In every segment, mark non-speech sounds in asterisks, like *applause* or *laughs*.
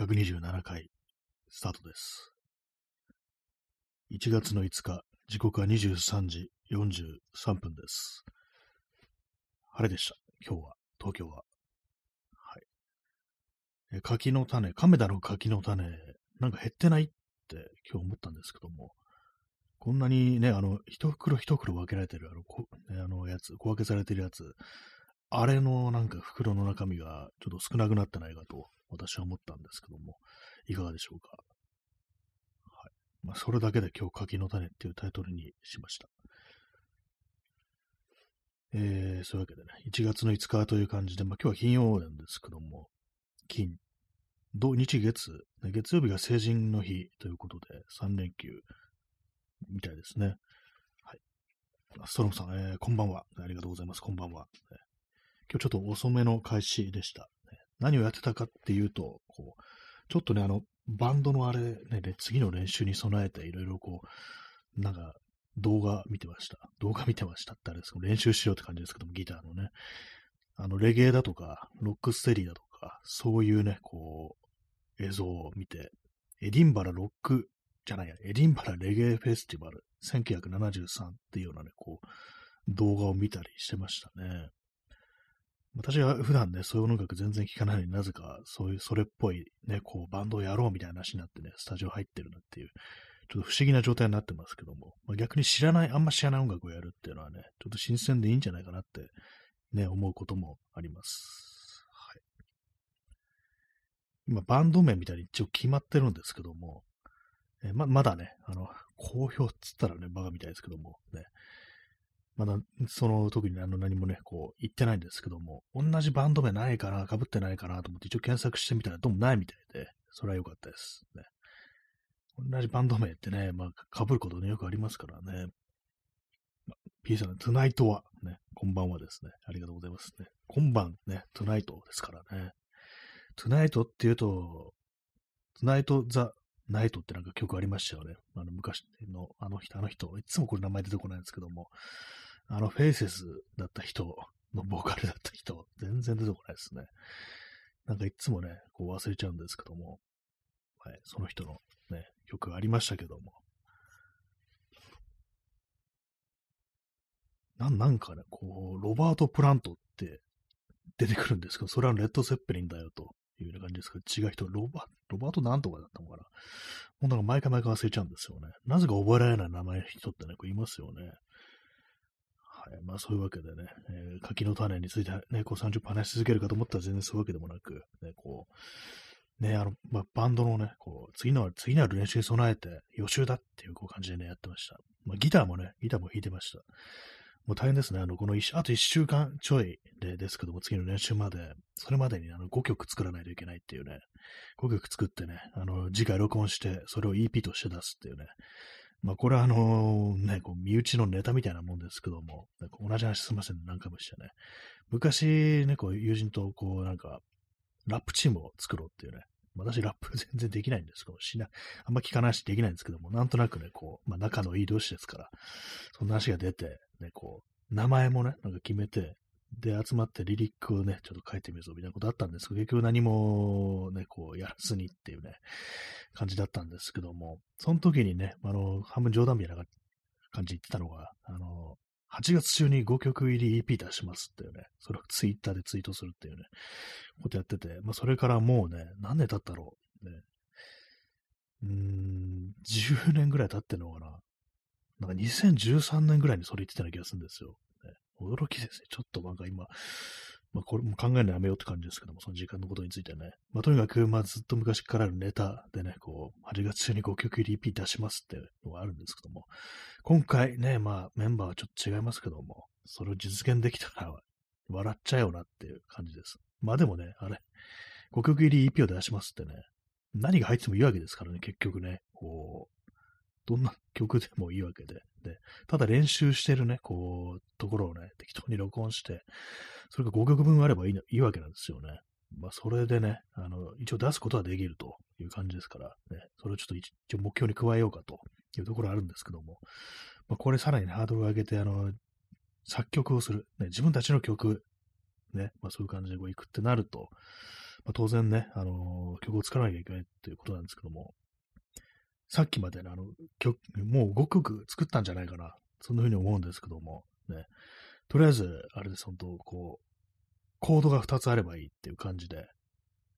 127回スタートです。1月の5日、時刻は23時43分です。晴れでした。今日は、東京は。はい。え柿の種、亀田の柿の種、なんか減ってないって今日思ったんですけども、こんなにね、あの、一袋一袋分けられてる、あの、こね、あのやつ、小分けされてるやつ、あれのなんか袋の中身がちょっと少なくなってないかと私は思ったんですけども、いかがでしょうか？はい。まあ、それだけで今日柿の種っていうタイトルにしました。えー、そういうわけでね、1月の5日という感じで、まあ今日は金曜なんですけども、金、土日月、月曜日が成人の日ということで、3連休みたいですね。はい。ストロムさん、えー、こんばんは。ありがとうございます。こんばんは。今日ちょっと遅めの開始でした。何をやってたかっていうと、こう、ちょっとね、あの、バンドのあれ、ね、で次の練習に備えていろいろこう、なんか、動画見てました。動画見てましたってあれですけど、練習しようって感じですけども、ギターのね。あの、レゲエだとか、ロックステディだとか、そういうね、こう、映像を見て、エディンバラロック、じゃないや、エディンバラレゲエフェスティバル1973っていうようなね、こう、動画を見たりしてましたね。私は普段ね、そういう音楽全然聴かないのになぜか、そういう、それっぽいね、こう、バンドをやろうみたいな話になってね、スタジオ入ってるなっていう、ちょっと不思議な状態になってますけども、まあ、逆に知らない、あんま知らない音楽をやるっていうのはね、ちょっと新鮮でいいんじゃないかなって、ね、思うこともあります。はい。今、バンド名みたいに一応決まってるんですけども、えま、まだね、あの、好評っつったらね、バカみたいですけども、ね、まだ、その、特にあの何もね、こう、言ってないんですけども、同じバンド名ないかな、被ってないかなと思って一応検索してみたらどうもないみたいで、それは良かったです。ね。同じバンド名ってね、まあ、被ることね、よくありますからね。まあ、P さん、トゥナイトは、ね、こんばんはですね。ありがとうございますね。今晩ね、トゥナイトですからね。トゥナイトっていうと、トゥナイト・ザ・ナイトってなんか曲ありましたよね。あの昔のあの人、あの人、いつもこれ名前出てこないんですけども、あのフェイセスだった人のボーカルだった人、全然出てこないですね。なんかいつもね、こう忘れちゃうんですけども、はい、その人のね、曲がありましたけども、ななんかね、こう、ロバート・プラントって出てくるんですけど、それはレッド・セッペリンだよというような感じですけど、違う人、ロバロバートなんとかだったのかな。もうなんか毎回毎回忘れちゃうんですよね。なぜか覚えられない名前の人ってね、こういますよね。はい。まあそういうわけでね、えー柿の種についてね、こう30分話し続けるかと思ったら全然そういうわけでもなく、ね、こう、ね、あの、まあ、バンドのね、こう、次の、次なる練習に備えて予習だっていうこう感じでね、やってました。まあ、ギターもね、ギターも弾いてました。もう大変ですね。あの、この一あと1週間ちょいでですけども、次の練習まで、それまでにあの5曲作らないといけないっていうね、5曲作ってね、あの、次回録音して、それを EP として出すっていうね。まあ、これはあのね、こう、身内のネタみたいなもんですけども、なんか同じ話すみません、何回もしてね。昔ね、こう、友人とこう、なんか、ラップチームを作ろうっていうね。私、ラップ *laughs* 全然できないんですけど、しな、あんま聞かないしできないんですけども、なんとなくね、こう、まあ、仲のいい同士ですから、そんな話が出て、ね、こう、名前もね、なんか決めて、で、集まってリリックをね、ちょっと書いてみるぞ、みたいなことあったんですけど、結局何もね、こう、やらずにっていうね、感じだったんですけども、その時にね、あの、半分冗談みたいな感じ言ってたのが、あの、8月中に5曲入り EP 出しますっていうね、それをツイッターでツイートするっていうね、ことやってて、まあそれからもうね、何年経ったろう。ね、うーん、10年ぐらい経ってんのかな。なんか2013年ぐらいにそれ言ってたような気がするんですよ。驚きですね。ちょっとなんか今、まあこれも考えるのやめようって感じですけども、その時間のことについてね。まあとにかく、まあずっと昔からあるネタでね、こう、8月中に5曲入り EP 出しますっていうのがあるんですけども、今回ね、まあメンバーはちょっと違いますけども、それを実現できたら笑っちゃうよなっていう感じです。まあでもね、あれ、5曲入り EP を出しますってね、何が入ってもいいわけですからね、結局ね、こう、どんな曲でもいいわけで。で、ただ練習してるね、こう、ところをね、適当に録音して、それが5曲分あればいいいいわけなんですよね。まあ、それでね、あの、一応出すことはできるという感じですから、ね、それをちょっと一応目標に加えようかというところあるんですけども、まあ、これさらにハードルを上げて、あの、作曲をする、ね、自分たちの曲、ね、まあそういう感じでこう行くってなると、まあ、当然ね、あの曲を作らなきゃいけないということなんですけども、さっきまでね、あの、曲、もう5曲作ったんじゃないかな。そんな風に思うんですけども、ね。とりあえず、あれです、本当こう、コードが2つあればいいっていう感じで、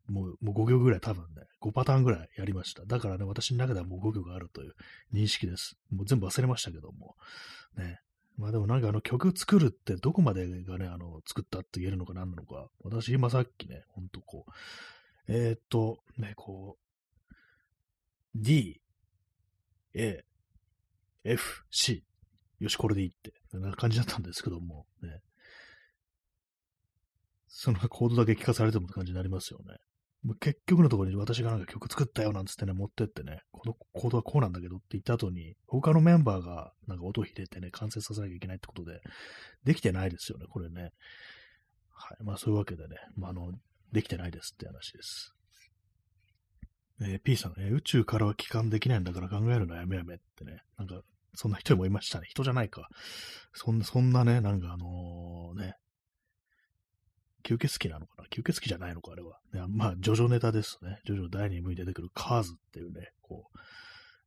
もう、もう5行ぐらい多分ね、5パターンぐらいやりました。だからね、私の中ではもう5行があるという認識です。もう全部忘れましたけども。ね。まあでもなんかあの曲作るってどこまでがね、あの、作ったって言えるのか何なのか。私今さっきね、ほんとこう、えー、っと、ね、こう、D、A、F、C。よし、これでいいって、な感じだったんですけども、ね。そのコードだけ聞かされてもって感じになりますよね。もう結局のところに私がなんか曲作ったよなんつってね、持ってってね、このコードはこうなんだけどって言った後に、他のメンバーがなんか音を入れてね、完成させなきゃいけないってことで、できてないですよね、これね。はい。まあそういうわけでね、まああの、できてないですって話です。えー、P さん、えー、宇宙からは帰還できないんだから考えるのやめやめってね、なんか、そんな人もいましたね。人じゃないか。そんな、そんなね、なんかあのー、ね、吸血鬼なのかな？吸血鬼じゃないのかあれは。ね、まあ、ジョジョネタですね。ジョジョ第2部に出てくるカーズっていうね、こう、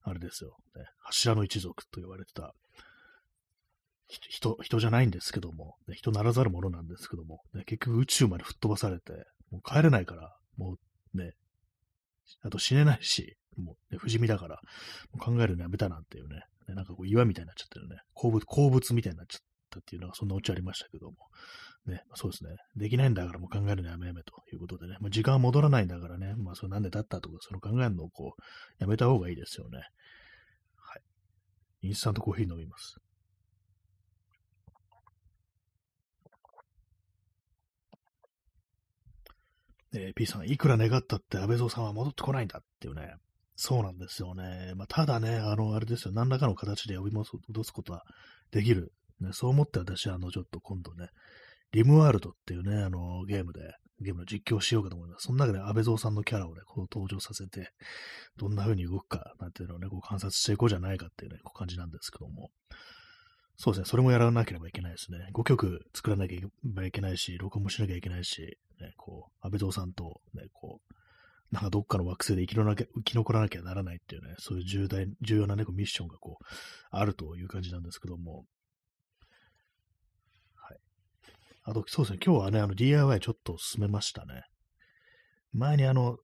あれですよ。ね、柱の一族と言われてた、人、人じゃないんですけども、ね、人ならざるものなんですけども、ね、結局宇宙まで吹っ飛ばされて、もう帰れないから、もうね、あと死ねないし、もう、ね、不死身だから、考えるのやめたなんていうね、ねなんかこう岩みたいになっちゃってるね、鉱物、鉱物みたいになっちゃったっていうのがそんなオチありましたけども、ね、そうですね。できないんだからもう考えるのやめやめということでね、まあ、時間は戻らないんだからね、まあ、それなんでだったとか、その考えるのをこう、やめた方がいいですよね。はい。インスタントコーヒー飲みます。えー、P さん、いくら願ったって安倍蔵さんは戻ってこないんだっていうね。そうなんですよね。まあ、ただね、あの、あれですよ、何らかの形で呼び戻すことはできる。ね、そう思って私、あの、ちょっと今度ね、リムワールドっていうね、あの、ゲームで、ゲームの実況しようかと思います。その中で安倍蔵さんのキャラをね、こう登場させて、どんな風に動くか、なんていうのをね、こう観察していこうじゃないかっていうね、こう感じなんですけども。そうですね、それもやらなければいけないですね。5曲作らなきゃいけないし、録音もしなきゃいけないし、ね、こう、安倍蔵さんと、ね、こう、なんかどっかの惑星で生きなきゃ生き残らなきゃならないっていうね、そういう重大、重要なね、こうミッションがこう、あるという感じなんですけども。はい。あと、そうですね、今日はね、あの DIY ちょっと進めましたね。前にあの、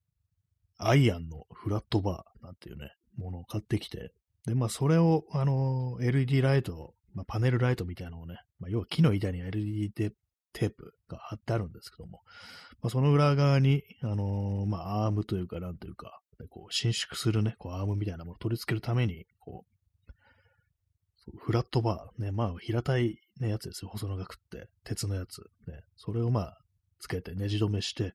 アイアンのフラットバーなんていうね、ものを買ってきて、で、まあ、それを、あの、LED ライトまあ、パネルライトみたいなのをね、まあ、要は木の板に LED でテープが貼ってあるんですけども、まあ、その裏側に、あのー、まあ、アームというか、なんというか、こう伸縮するね、こうアームみたいなものを取り付けるために、こう、フラットバー、ね、まあ、平たい、ね、やつですよ。細長くって、鉄のやつ。ね、それをまあ、つけて、ねじ止めして、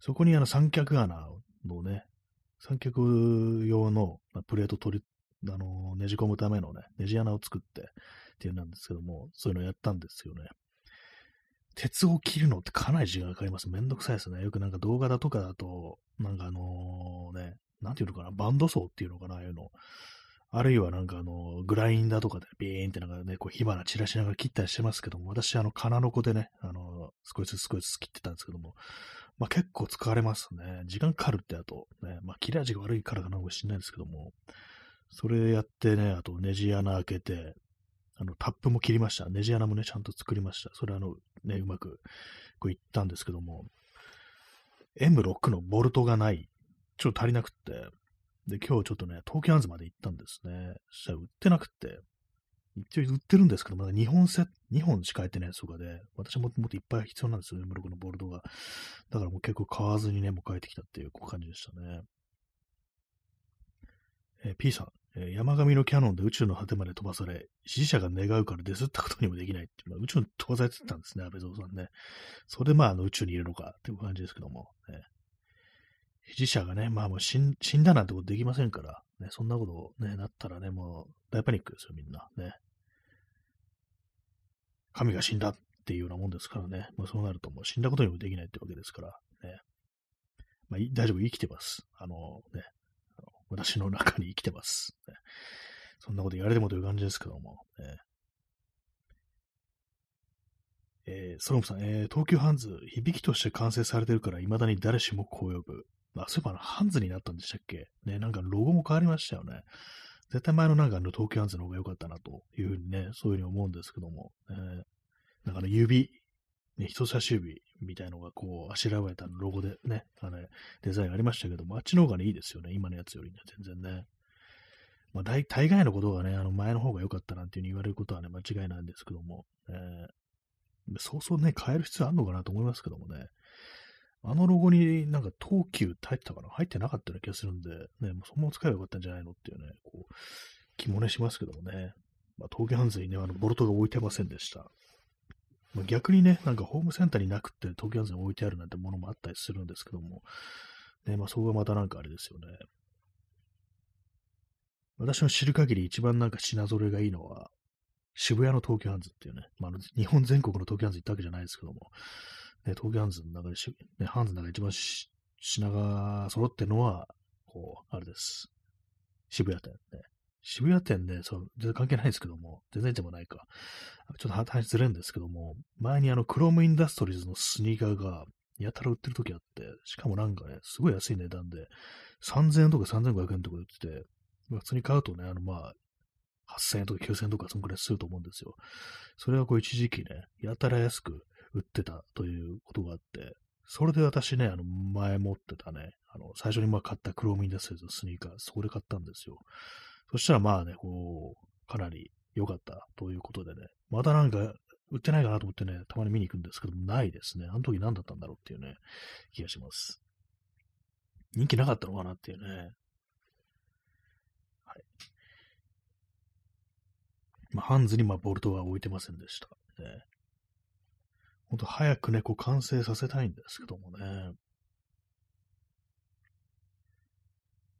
そこにあの三脚穴のね、三脚用のプレート取りあの、ねじ込むためのね、ねじ穴を作ってっていうなんですけども、そういうのをやったんですよね。鉄を切るのってかなり時間かかります。めんどくさいですね。よくなんか動画だとかだと、なんかあのね、なんていうのかな、バンド層っていうのかな、ああいうの。あるいはなんかあの、グラインダーとかでビーンってなんかね、こう火花散らしながら切ったりしてますけども、私あの、金の子でね、あの、少しずつ少しずつ切ってたんですけども、まあ結構使われますね。時間かかるってあと、ね、まあ切れ味が悪いからかなんかもしれないですけども、それやってね、あとネジ穴開けて、あの、タップも切りました。ネジ穴もね、ちゃんと作りました。それあの、ね、うまく、こういったんですけども、M6 のボルトがない。ちょっと足りなくって。で、今日ちょっとね、東京アンズまで行ったんですね。そしたら売ってなくって。一応売ってるんですけど、まだ2本セ2本しか入ってないやつとかで、私ももっといっぱい必要なんですよ、M6 のボルトが。だからもう結構買わずにね、もう帰ってきたっていう感じでしたね。えー、P さん、え、山上のキャノンで宇宙の果てまで飛ばされ、支持者が願うからデスったことにもできないってい、まあ、宇宙に飛ばされてたんですね、安倍蔵さんね。それでまあ、あの宇宙にいるのかっていう感じですけども、ね、支持者がね、まあもう死ん死んだなんてことできませんから、ね、そんなことね、なったらね、もう大パニックですよ、みんな。ね。神が死んだっていうようなもんですからね。まあ、そうなるともう死んだことにもできないってわけですから、ね。まあ、大丈夫、生きてます。あのね、私の中に生きてます。そんなこと言われてもという感じですけども、えー、ソロムさん、えー、東急ハンズ、響きとして完成されてるから、未だに誰しもこう呼ぶ。あ、そういえば、ハンズになったんでしたっけ？ね、なんかロゴも変わりましたよね。絶対前のなんかあの東急ハンズの方が良かったなというふうにね、そういうふうに思うんですけども、えー、なんかね、指、ね、人差し指みたいのがこう、あしらわれたロゴでね、あの、デザインありましたけども、あっちの方がね、いいですよね、今のやつよりね、全然ね。まあ、大大概のことがね、あの前の方が良かったなんていうに言われることはね、間違いないんですけども、えー、そうそうね、変える必要あるのかなと思いますけどもね。あのロゴになんか東急って入ってたかな？入ってなかったような気がするんで、ね、もうそのまま使えばよかったんじゃないのっていうね、こう、気もねしますけどもね。まあ、東急ハンズにね、あの、ボルトが置いてませんでした。ま、逆にね、なんかホームセンターになくって東急ハンズに置いてあるなんてものもあったりするんですけども、ね、まあ、そこがまたなんかあれですよね。私の知る限り一番なんか品揃えがいいのは、渋谷の東急ハンズっていうね、まあ、日本全国の東急ハンズ行ったわけじゃないですけども、ね、東急ハンズの中で、ね、ハンズの中で一番品が揃ってるのは、こう、あれです。渋谷店ね。渋谷店ね、そう、全然関係ないですけども、全然でもないか。ちょっと話ずれんですけども、前にあの、クロームインダストリーズのスニーカーが、やたら売ってる時あって、しかもなんかね、すごい安い値段で、3000円とか3500円とか売ってて、普通に買うとね、あの、まあ、8000円とか9000円とかそんくらいすると思うんですよ。それはこう一時期ね、やたら安く売ってたということがあって、それで私ね、あの、前持ってたね、あの、最初にまあ買ったクロームインダステーズのスニーカー、そこで買ったんですよ。そしたらまあね、こう、かなり良かったということでね、またなんか売ってないかなと思ってね、たまに見に行くんですけども、ないですね。あの時何だったんだろうっていうね、気がします。人気なかったのかなっていうね。はい。まあ、ハンズにまあボルトは置いてませんでした。ね、ほんと早くね、こう完成させたいんですけどもね。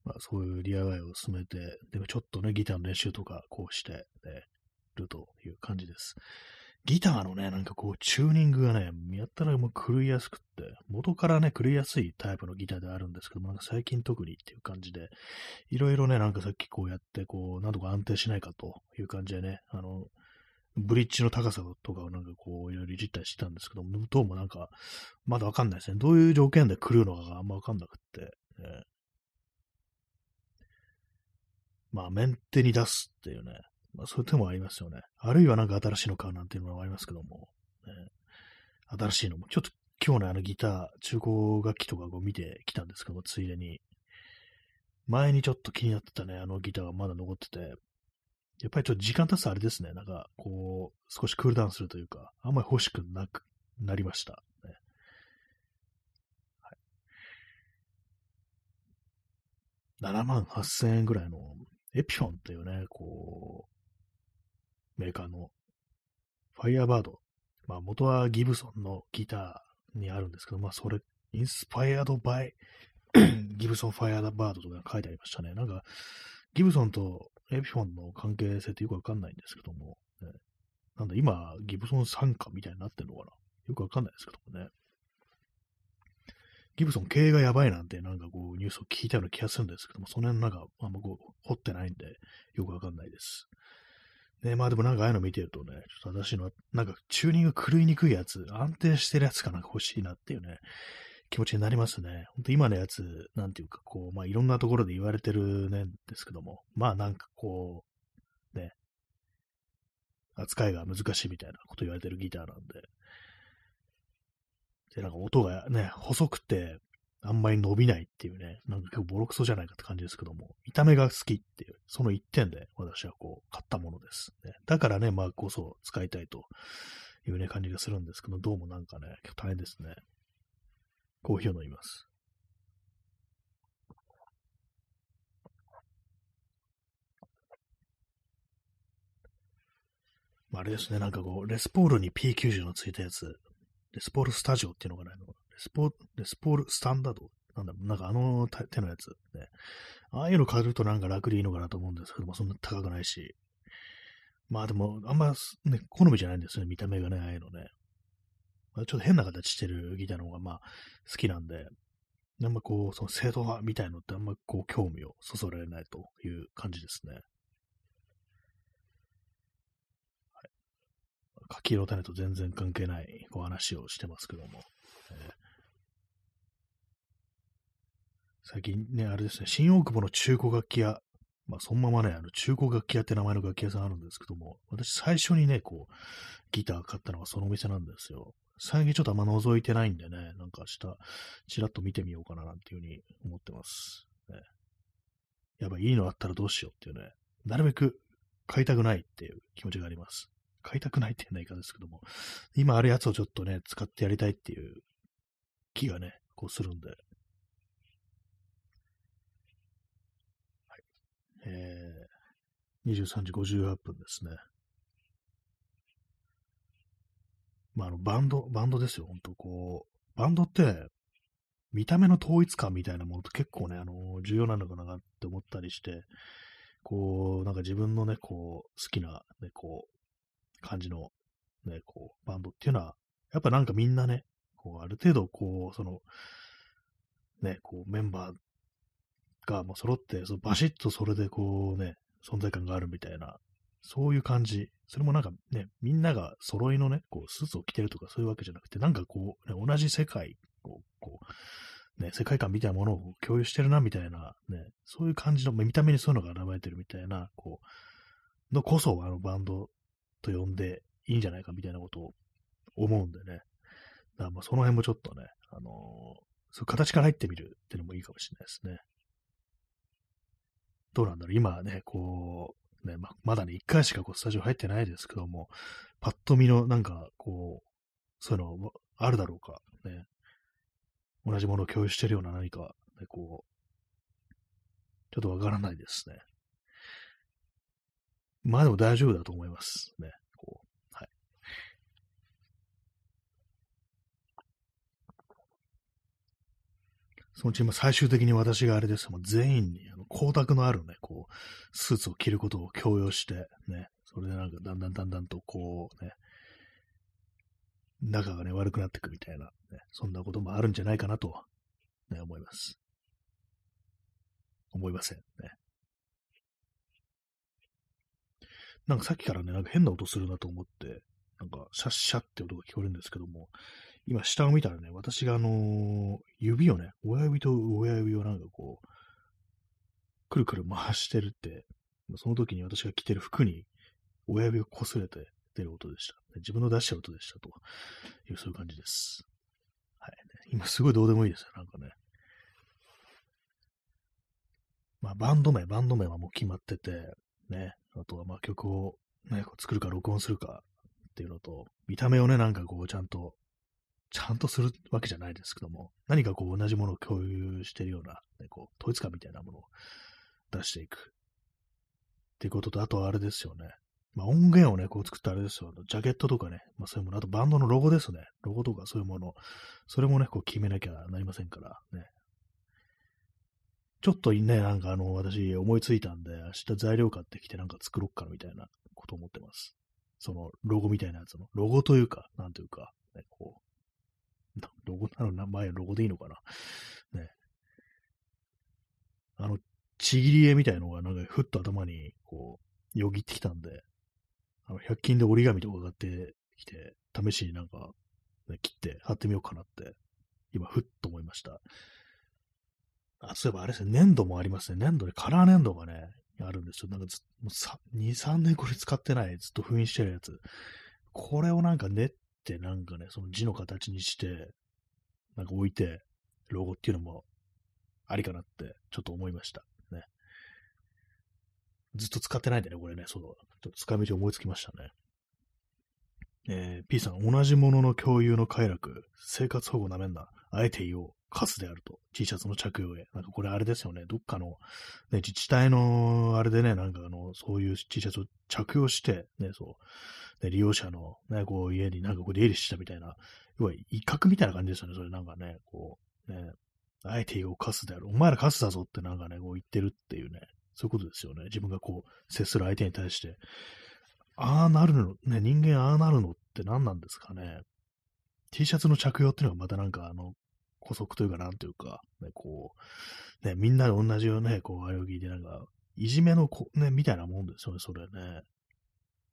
まあそういう DIY を進めて、でもちょっとね、ギターの練習とかこうして、ね、るという感じです。ギターのね、なんかこう、チューニングがね、やったらもう狂いやすくって、元からね、狂いやすいタイプのギターであるんですけども、なんか最近特にっていう感じで、いろいろね、なんかさっきこうやって、こう、なんとか安定しないかという感じでね、あの、ブリッジの高さとかをなんかこう、いろいろいじったりしてたんですけども、どうもなんか、まだわかんないですね。どういう条件で狂うのかがあんまわかんなくって、ね、まあ、メンテに出すっていうね、まあ、そういう手もありますよね。あるいはなんか新しいの買うなんていうのもありますけども、ね、新しいのも、ちょっと今日のあのギター、中古楽器とかを見てきたんですけども、ついでに、前にちょっと気になってたね、あのギターがまだ残ってて、やっぱりちょっと時間経つとあれですね、なんか、こう、少しクールダウンするというか、あんまり欲しくなくなりました。はい、7万8000円ぐらいのエピフォンっていうね、こう、メーカーのファイヤーバード。まあ元はギブソンのギターにあるんですけど、まあそれ、インスパイアドバイギブソンファイヤーバードとか書いてありましたね。なんか、ギブソンとエピフォンの関係性ってよくわかんないんですけども、ね、なんだ今、ギブソン参加みたいになってんのかな？よくわかんないですけどもね。ギブソン経営がやばいなんてなんかこうニュースを聞いたような気がするんですけども、その辺なんかあんまこう掘ってないんでよくわかんないです。ね、まあでもなんかああいうの見てるとね、ちょっと私のなんかチューニング狂いにくいやつ、安定してるやつかなんか欲しいなっていうね、気持ちになりますね。ほんと今のやつ、なんていうかこう、まあいろんなところで言われてるねんですけども、まあなんかこう、ね、扱いが難しいみたいなこと言われてるギターなんで、で、なんか音がね、細くて、あんまり伸びないっていうね、なんか結構ボロクソじゃないかって感じですけども、見た目が好きっていう、その一点で私はこう、買ったものです、ね。だからね、まあこそ使いたいというね、感じがするんですけど、どうもなんかね、結構大変ですね。コーヒーを飲みます。あれですね、なんかこう、レスポールに P90 のついたやつ、レスポールスタジオっていうのがないのレスポレスポールスタンダードなんだ、なんかあの手のやつ、ね。ああいうの買うとなんか楽でいいのかなと思うんですけども、そんな高くないし。まあでも、あんまね、好みじゃないんですよね、見た目がね、ああいうのね。ま、ちょっと変な形してるギターの方がまあ好きなんで、あんまこう、その正統派みたいのってあんまこう興味をそそられないという感じですね。はい、柿色種と全然関係ないこう話をしてますけども、えー、最近ね、あれですね、新大久保の中古楽器屋、まあ、そのままね、あの中古楽器屋って名前の楽器屋さんあるんですけども、私最初にね、こう、ギター買ったのがそのお店なんですよ。最近ちょっとあんま覗いてないんでね、なんか明日、ちらっと見てみようかななんていうふうに思ってます。ね、やばい、いいのあったらどうしようっていうね、なるべく買いたくないっていう気持ちがあります。買いたくないっていうないかですけども、今あるやつをちょっとね、使ってやりたいっていう気がね、こうするんで。はい。えー、23時58分ですね。まあ、あの、バンド、バンドですよ、ほんと、こう、バンドって、見た目の統一感みたいなものと結構ね、あの、重要なのかなって思ったりして、こう、なんか自分のね、こう、好きな、ね、こう、感じの、ね、こう、バンドっていうのは、やっぱなんかみんなね、こう、ある程度、こう、その、ね、こう、メンバーがもう揃って、そのバシッとそれでこうね、存在感があるみたいな、そういう感じ。それもなんかね、みんなが揃いのね、こう、スーツを着てるとかそういうわけじゃなくて、なんかこう、ね、同じ世界を、こう、ね、世界観みたいなものを共有してるな、みたいな、ね、そういう感じの、見た目にそういうのが現れてるみたいな、こう、のこそ、あの、バンドと呼んでいいんじゃないか、みたいなことを思うんでね。だからまあ、その辺もちょっとね、あのー、そう形から入ってみるっていうのもいいかもしれないですね。どうなんだろう今ね、こう、ね、ままだね、一回しかこうスタジオ入ってないですけども、パッと見のなんか、こう、そういうのあるだろうか、ね。同じものを共有してるような何か、ね、こう、ちょっとわからないですね。まあでも大丈夫だと思いますね。こう、はい。そのうち今最終的に私があれですもん、全員にあの光沢のあるね、こう、スーツを着ることを強要して、ね、それでなんかだんだんだんだんとこうね、仲がね、悪くなっていくみたいな、ね、そんなこともあるんじゃないかなと、ね、思います。思いませんね。なんかさっきからね、なんか変な音するなと思って、なんかシャッシャって音が聞こえるんですけども、今下を見たらね、私があのー、指をね、親指と親指をなんかこう、くるくる回してるって、その時に私が着てる服に親指が擦れて出る音でした。自分の出した音でしたという、そういう感じです。はい、今すごいどうでもいいですよ、なんかね。まあ、バンド名、バンド名はもう決まってて、ね、あとはまあ曲をね、作るか録音するかっていうのと、見た目をね、なんかこうちゃんと、ちゃんとするわけじゃないですけども、何かこう同じものを共有してるような、ね、こう統一感みたいなものを出していく。っていうことと、あとはあれですよね。まあ、音源をね、こう作ったあれですよ。ジャケットとかね、まあそういうもの、あとバンドのロゴですね。ロゴとかそういうもの。それもね、こう決めなきゃなりませんからね。ちょっとね、なんかあの、私思いついたんで、明日材料買ってきてなんか作ろっかなみたいなこと思ってます。そのロゴみたいなやつの。ロゴというか、なんというか、ね、こう、ロゴなの名前ロゴでいいのかな。ね。あの、ちぎり絵みたいのがなんかふっと頭にこう、よぎってきたんで、あの、百均で折り紙とか買ってきて、試しになんか、ね、切って貼ってみようかなって、今ふっと思いました。あ、そういえばあれですね、粘土もありますね。粘土でカラー粘土がね、あるんですよ。なんかずもう2、3年これ使ってない、ずっと封印してるやつ。これをなんか練ってなんかね、その字の形にして、なんか置いて、ロゴっていうのもありかなってちょっと思いました。ねずっと使ってないんでね、これね、そう、ちょっと使い道思いつきましたね。えー、P さん、同じものの共有の快楽、生活保護なめんな、あえて言おう、カスであると、T シャツの着用へ。なんかこれあれですよね、どっかの、ね、自治体のあれでね、なんかあの、そういう T シャツを着用して、ね、そう、ね、利用者のね、こう家になんかこう出入りしたみたいな、要は威嚇みたいな感じですよね、それなんかね、こう、ね、あえて言おう、カスである。お前らカスだぞってなんかね、こう言ってるっていうね、そういうことですよね。自分がこう、接する相手に対して。ああなるの、ね、人間ああなるのって何なんですかね。T シャツの着用っていうのがまたなんかあの、古速というかなんというか、ね、こう、ね、みんなで同じようね、こう、あれを聞いてなんか、いじめのこ、ね、みたいなもんですよね、それね。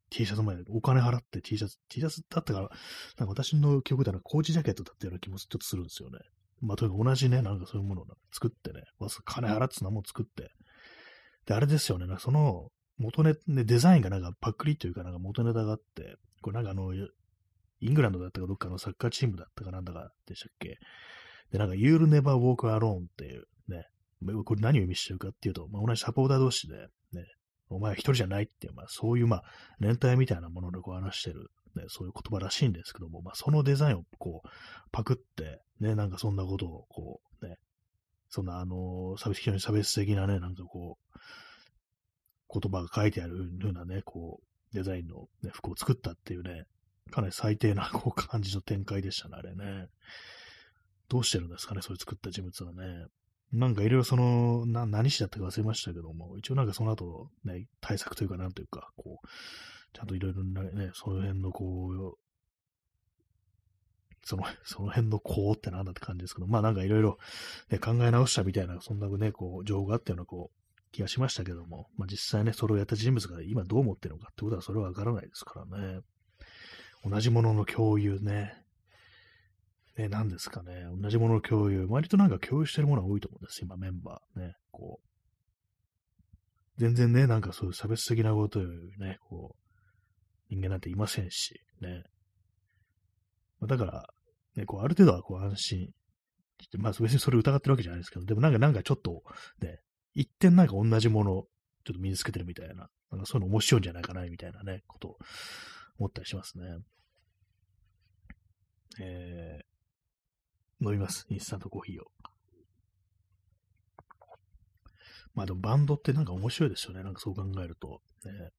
T シャツまでお金払って T シャツ、T シャツだったから、なんか私の記憶ではコーチジャケットだったような気もちょっとするんですよね。まあ、とにかく同じね、なんかそういうものを作ってね、金払ってなもん作って。で、あれですよね、その元ネタ、ね、デザインがなんかパックリというかなんか元ネタがあって、これなんかあの、イングランドだったかどっかのサッカーチームだったかなんだかでしたっけ？で、なんか You'll Never Walk Alone っていうね、これ何を意味してるかっていうと、まあ、同じサポーター同士で、ね、お前一人じゃないっていう、まあ、そういう、まあ、連帯みたいなものでこう話してる、ね、そういう言葉らしいんですけども、まあ、そのデザインをこう、パクって、ね、なんかそんなことを、こう、ね、そんな、あの、差別非常に差別的なね、なんかこう、言葉が書いてあるようなね、こう、デザインの、ね、服を作ったっていうね、かなり最低なこう感じの展開でしたね、あれね。どうしてるんですかね、それ作った人物はね。なんかいろいろその、な、何しだったか忘れましたけども、一応なんかその後、ね、対策というかなんというか、こう、ちゃんといろいろね、その辺のこう、その、*laughs* その辺のこうってなんだって感じですけど、まあなんかいろいろ、考え直したみたいな、そんなね、こう、情報があったような、こう、気がしましたけども、まあ実際ね、それをやった人物が今どう思ってるのかってことはそれはわからないですからね。同じものの共有ね、ね、何ですかね、同じものの共有、割となんか共有してるものが多いと思うんです、今メンバー。ね、こう。全然ね、なんかそういう差別的なことをね、こう、人間なんていませんし、ね。まあだから、ね、こう、ある程度はこう安心、まあ別にそれ疑ってるわけじゃないですけど、でもなんか、なんかちょっと、ね、一点なんか同じもの、ちょっと身につけてるみたいな、なんかそういうの面白いんじゃないかな、みたいなね、ことを思ったりしますね。えー、飲みます。インスタントコーヒーを。まあでもバンドってなんか面白いですよね。なんかそう考えると。ね、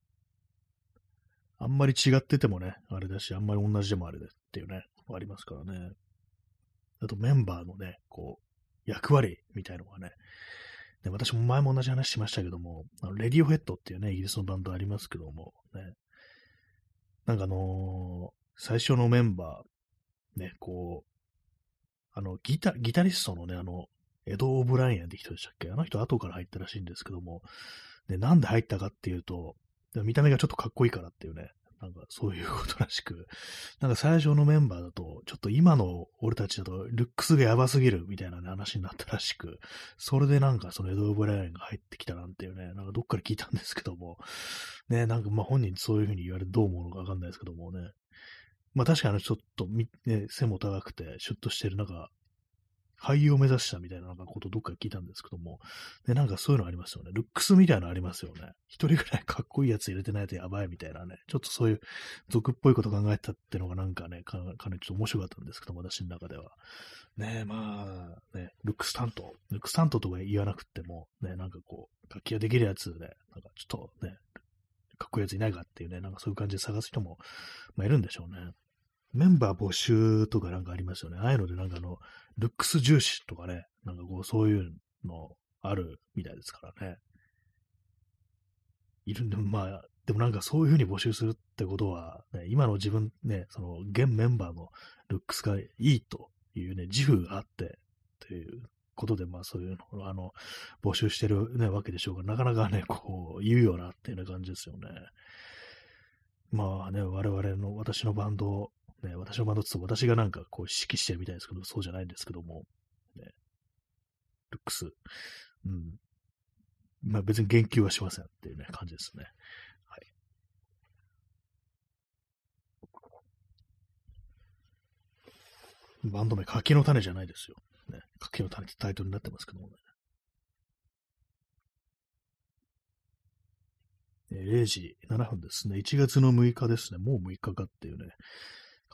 あんまり違っててもね、あれだし、あんまり同じでもあれでっていうね、ありますからね。あとメンバーのね、こう、役割みたいのがね、で私も前も同じ話しましたけども、あのレディオヘッドっていうね、イギリスのバンドありますけども、ね、なんかあのー、最初のメンバー、ね、こう、あの、ギタ、ギタリストのね、あの、エド・オブライエンって人でしたっけ？あの人後から入ったらしいんですけども、で、なんで入ったかっていうと、見た目がちょっとかっこいいからっていうね、なんかそういうことらしく、なんか最初のメンバーだと、ちょっと今の俺たちだとルックスがやばすぎるみたいな、ね、話になったらしく、それでなんかそのエド・オブライエンが入ってきたなんていうね、なんかどっかで聞いたんですけども、ね、なんかまあ本人そういうふうに言われてどう思うのかわかんないですけどもね、まあ確かにちょっと、ね、背も高くてシュッとしてる、なんか俳優を目指したみたいななんかことどっか聞いたんですけども、で、なんかそういうのありますよね。ルックスみたいなのありますよね。一人ぐらいかっこいいやつ入れてないとやばいみたいなね、ちょっとそういう俗っぽいこと考えたってのがなんかね、かなりちょっと面白かったんですけども、私の中では。ねえまあ、ね、ルックス担当。ルックス担当とか言わなくても、ね、なんかこう、楽器ができるやつで、なんかちょっとね、かっこいいやついないかっていうね、なんかそういう感じで探す人も、まあ、いるんでしょうね。メンバー募集とかなんかありますよね。ああいうのでなんかあの、ルックス重視とかね、なんかこう、そういうのあるみたいですからね。いるんで、まあ、でもなんかそういうふうに募集するってことは、ね、今の自分ね、その現メンバーのルックスがいいというね、自負があって、ということで、まあそういうのを、あの、募集してるね、わけでしょうが、なかなかね、こう、言うよなっていう感じですよね。まあね、我々の、私のバンドね、私のバンドって私がなんかこう指揮してるみたいですけど、そうじゃないんですけども、ね、ルックス、うん。まあ別に言及はしませんっていうね、感じですね。はい。バンド名、柿の種じゃないですよ。ね、柿の種ってタイトルになってますけどもね。0時7分ですね。1月の6日ですね。もう6日かっていうね、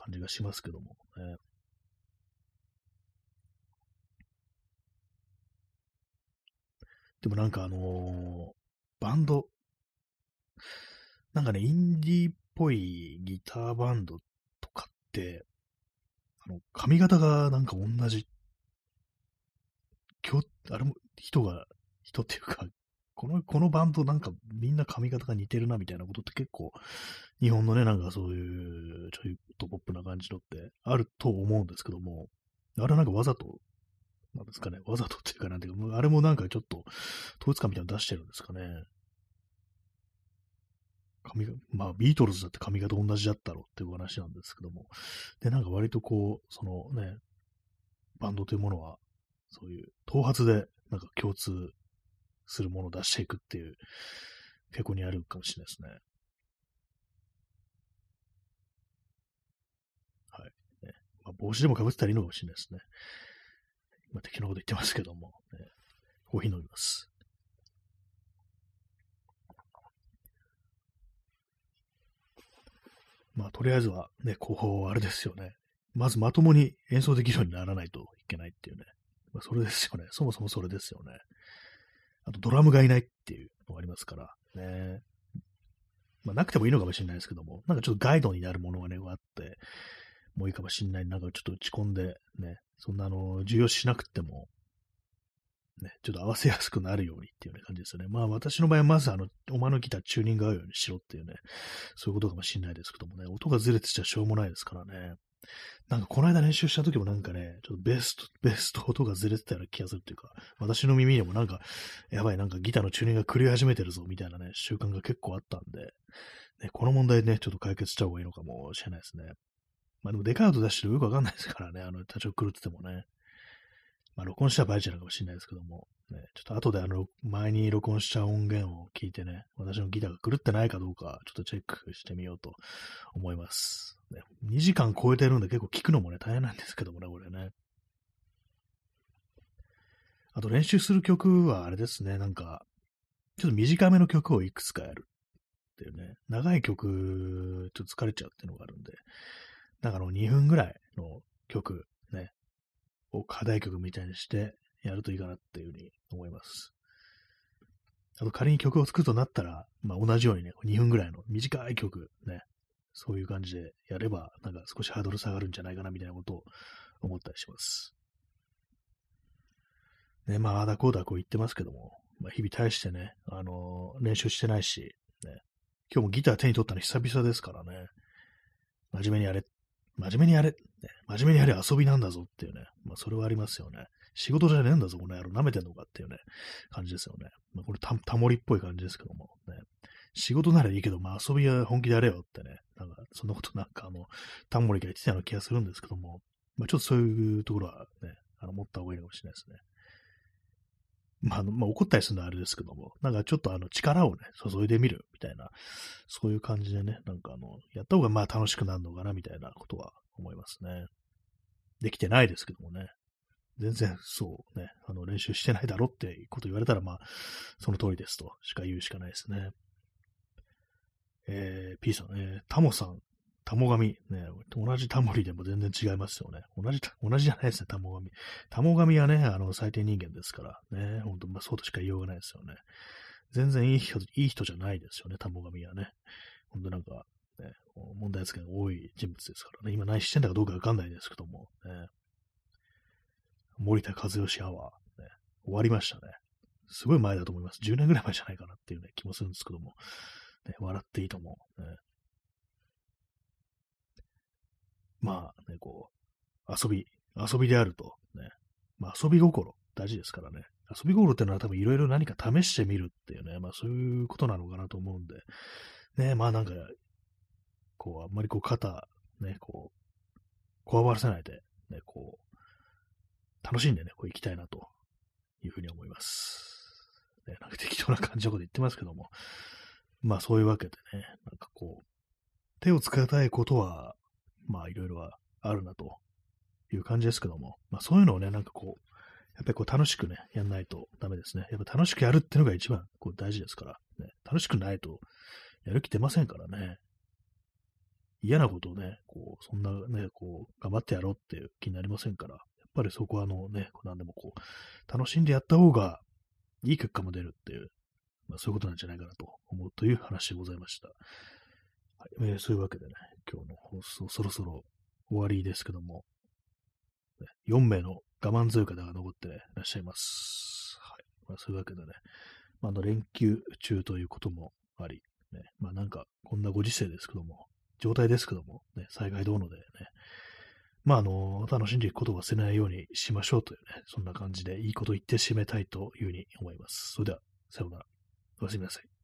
感じがしますけどもね。でもなんかあのー、バンド、なんかね、インディーっぽいギターバンドとかって、あの、髪型がなんか同じ、今日、あれも、人が、人っていうか、この、このバンドなんかみんな髪型が似てるなみたいなことって結構、日本のね、なんかそういう、ちょいとポップな感じのってあると思うんですけども、あれなんかわざと、なんですかね、わざとっていうかなんていうか、あれもなんかちょっと統一感みたいなの出してるんですかね？髪が、まあ、ビートルズだって髪型同じだったろうっていう話なんですけども、で、なんか割とこう、そのね、バンドというものは、そういう頭髪でなんか共通するものを出していくっていう傾向にあるかもしれないですね。はい。ねまあ、帽子でも被ってたらいいのかもしれないですね。今適当なこと言ってますけども、ね、コーヒー飲みます。まあ、とりあえずはね、こう、あれですよね。まずまともに演奏できるようにならないといけないっていうね。まあ、それですよね。そもそもそれですよね。あと、ドラムがいないっていうのがありますから、ね。まあ、なくてもいいのかもしれないですけども、なんかちょっとガイドになるものがね、あって、もういいかもしれない。なんかちょっと打ち込んで、ね、そんなあの、重要しなくても、ね、ちょっと合わせやすくなるようにっていう、ね、感じですよね。まあ私の場合はまずあの、お前のギターチューニング合うようにしろっていうね、そういうことかもしれないですけどもね、音がずれてちゃしょうもないですからね。なんかこの間練習した時もなんかね、ちょっとベスと、*laughs* ベスと音がずれてたような気がするっていうか、私の耳でもなんか、やばい、なんかギターのチューニングが狂い始めてるぞみたいなね、習慣が結構あったんで、ね、この問題ね、ちょっと解決した方がいいのかもしれないですね。まあでもデカウト出してるよくわかんないですからね、あの、多少狂っててもね。まあ録音した場合じゃないかもしれないですけども、ね、ちょっと後であの、前に録音した音源を聞いてね、私のギターが狂ってないかどうか、ちょっとチェックしてみようと思います。ね、2時間超えてるんで結構聞くのもね、大変なんですけどもね、これね。あと練習する曲はあれですね、なんか、ちょっと短めの曲をいくつかやるっていうね、長い曲、ちょっと疲れちゃうっていうのがあるんで、なんかあの2分ぐらいの曲ね、を課題曲みたいにしてやるといいかなっていうふうに思います。あと仮に曲を作るとなったら、まあ同じようにね、2分ぐらいの短い曲ね、そういう感じでやれば、なんか少しハードル下がるんじゃないかなみたいなことを思ったりします。ね、まあ、あだこうだこう言ってますけども、まあ、日々大してね、あのー、練習してないし、ね、今日もギター手に取ったの久々ですからね、真面目にやれ、真面目にやれ、ね、真面目にやれ遊びなんだぞっていうね、まあ、それはありますよね。仕事じゃねえんだぞ、この野郎、舐めてんのかっていうね、感じですよね。まあ、これた、タモリっぽい感じですけども、ね。仕事ならいいけど、まあ遊びは本気でやれよってね、なんか、そんなことなんかあの、タモリが言ってたような気がするんですけども、まあちょっとそういうところはね、あの、持った方がいいかもしれないですね。まあ、の、まあ、怒ったりするのはあれですけども、なんかちょっとあの、力をね、注いでみるみたいな、そういう感じでね、なんかあの、やった方がまあ楽しくなるのかな、みたいなことは思いますね。できてないですけどもね。全然そうね、あの練習してないだろってこと言われたら、まあ、その通りですとしか言うしかないですね。えー、P さん、えー、タモさん、タモ神、ね、同じタモリでも全然違いますよね。同じ、同じじゃないですね、タモ神。タモ神はね、あの、最低人間ですから、ね、ほんと、まあ、そうとしか言いようがないですよね。全然いい人、いい人じゃないですよね、タモ神はね。ほんとなんか、ね、問題扱いが多い人物ですからね。今何してんだかどうかわかんないですけども、ね。森田和義アワー、ね、終わりましたね。すごい前だと思います。10年ぐらい前じゃないかなっていうね、気もするんですけども。ね、笑っていいと思う。ね、まあね、こう、遊び、遊びであると、ね、まあ遊び心、大事ですからね。遊び心ってのは多分いろいろ何か試してみるっていうね、まあそういうことなのかなと思うんで、ね、まあなんか、こう、あんまりこう肩、ね、こう、こわばらせないで、ね、こう、楽しんでね、こう行きたいなというふうに思います。ね、なんか適当な感じのこと言ってますけども、まあそういうわけでね、なんかこう、手を使いたいことは、まあいろいろはあるなという感じですけども、まあそういうのをね、なんかこう、やっぱりこう楽しくね、やんないとダメですね。やっぱ楽しくやるっていうのが一番こう大事ですから、ね、楽しくないとやる気出ませんからね。嫌なことをね、こう、そんなね、こう、頑張ってやろうっていう気になりませんから、やっぱりそこはあのね、何でもこう、楽しんでやった方がいい結果も出るっていうまあ、そういうことなんじゃないかなと思うという話でございました。はいえー、そういうわけでね、今日の放送そろそろ終わりですけども、4名の我慢強い方が残って、いらっしゃいます。はいまあ、そういうわけでね、まあ、の連休中ということもあり、ね、まあなんかこんなご時世ですけども、状態ですけども、ね、災害どうのでね、まあ、あの、楽しんでいくことを忘れないようにしましょうというね、そんな感じでいいこと言って締めたいというふうに思います。それでは、さようなら。おやすみなさい。